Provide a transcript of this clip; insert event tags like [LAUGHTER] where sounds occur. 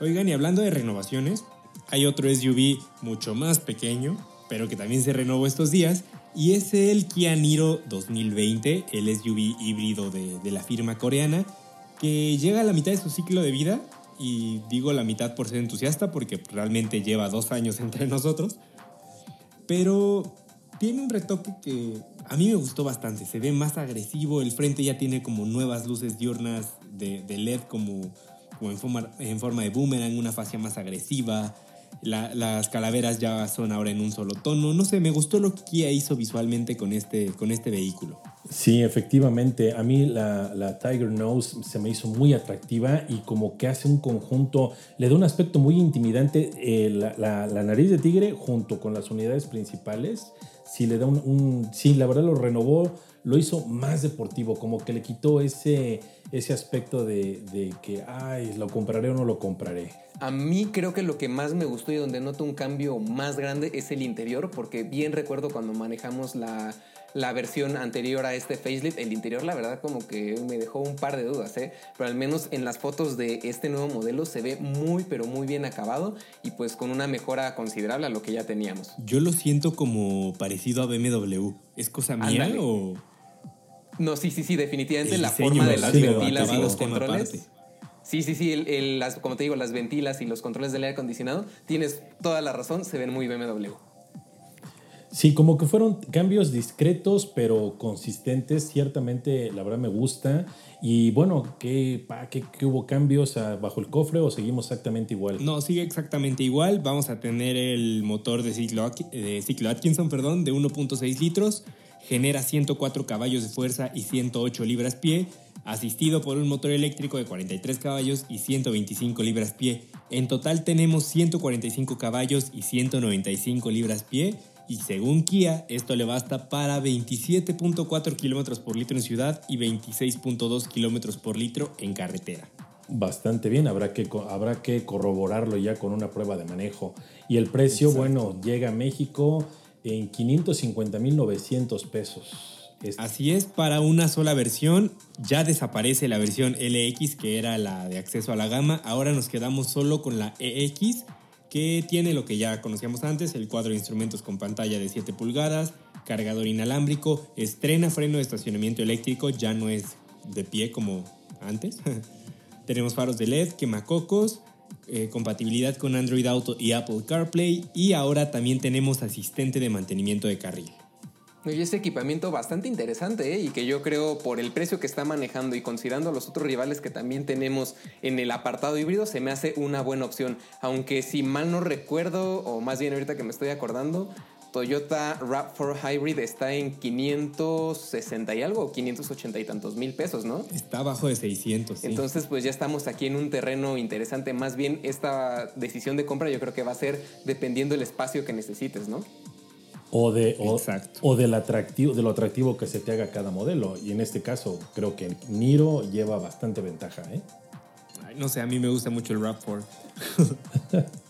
Oigan, y hablando de renovaciones, hay otro SUV mucho más pequeño, pero que también se renovó estos días, y es el Kia Niro 2020, el SUV híbrido de, de la firma coreana, que llega a la mitad de su ciclo de vida, y digo la mitad por ser entusiasta, porque realmente lleva dos años [LAUGHS] entre nosotros, pero tiene un retoque que a mí me gustó bastante. Se ve más agresivo, el frente ya tiene como nuevas luces diurnas de, de LED como, como en, forma, en forma de boomerang, una fascia más agresiva. La- las calaveras ya son ahora en un solo tono. No sé, me gustó lo que Kia hizo visualmente con este, con este vehículo. Sí, efectivamente. A mí la, la Tiger Nose se me hizo muy atractiva y como que hace un conjunto, le da un aspecto muy intimidante. eh, la, la- la nariz de tigre junto con las unidades principales, sí le da un, un- Sí, la verdad lo renovó, lo hizo más deportivo, como que le quitó ese, ese aspecto de, de que, ay, lo compraré o no lo compraré. A mí creo que lo que más me gustó y donde noto un cambio más grande es el interior, porque bien recuerdo cuando manejamos la, la versión anterior a este facelift, el interior la verdad como que me dejó un par de dudas, ¿eh? pero al menos en las fotos de este nuevo modelo se ve muy pero muy bien acabado y pues con una mejora considerable a lo que ya teníamos. Yo lo siento como parecido a BMW. ¿Es cosa mía Ándale. o...? No, sí, sí, sí, definitivamente El la diseño, forma de las ventilas y los controles. Sí, sí, sí, el- el- las, como te digo, las ventilas y los controles del aire acondicionado, tienes toda la razón, se ven muy BMW. Sí, como que fueron cambios discretos pero consistentes. Ciertamente, la verdad me gusta. Y bueno, ¿qué, pa, qué, hubo cambios bajo el cofre o seguimos exactamente igual? No, sigue exactamente igual. Vamos a tener el motor de ciclo, de ciclo Atkinson perdón, de 1.6 litros. Genera 104 caballos de fuerza y 108 libras-pie. Asistido por un motor eléctrico de 43 caballos y 125 libras-pie. En total tenemos 145 caballos y 195 libras-pie. Y según Kia, esto le basta para 27.4 kilómetros por litro en ciudad y 26.2 kilómetros por litro en carretera. Bastante bien, habrá que, habrá que corroborarlo ya con una prueba de manejo. Y el precio, bueno, llega a México en 550.900 pesos. Es- Así es, para una sola versión ya desaparece la versión LX que era la de acceso a la gama, ahora nos quedamos solo con la EX que tiene lo que ya conocíamos antes, el cuadro de instrumentos con pantalla de 7 pulgadas, cargador inalámbrico, estrena freno de estacionamiento eléctrico, ya no es de pie como antes. [LAUGHS] Tenemos faros de LED, quemacocos, eh, compatibilidad con Android Auto y Apple CarPlay y ahora también tenemos asistente de mantenimiento de carril. Y ese equipamiento bastante interesante ¿eh? y que yo creo por el precio que está manejando y considerando los otros rivales que también tenemos en el apartado híbrido, se me hace una buena opción. Aunque si mal no recuerdo, o más bien ahorita que me estoy acordando, Toyota RAV4 Hybrid está en 560 y algo, o 580 y tantos mil pesos, ¿no? Está abajo de 600. sí. Entonces, pues ya estamos aquí en un terreno interesante. Más bien, esta decisión de compra yo creo que va a ser dependiendo del espacio que necesites, ¿no? O, de, o, o del atractivo, de lo atractivo que se te haga cada modelo. Y en este caso, creo que Niro lleva bastante ventaja. ¿eh? Ay, no sé, a mí me gusta mucho el rap 4 [LAUGHS]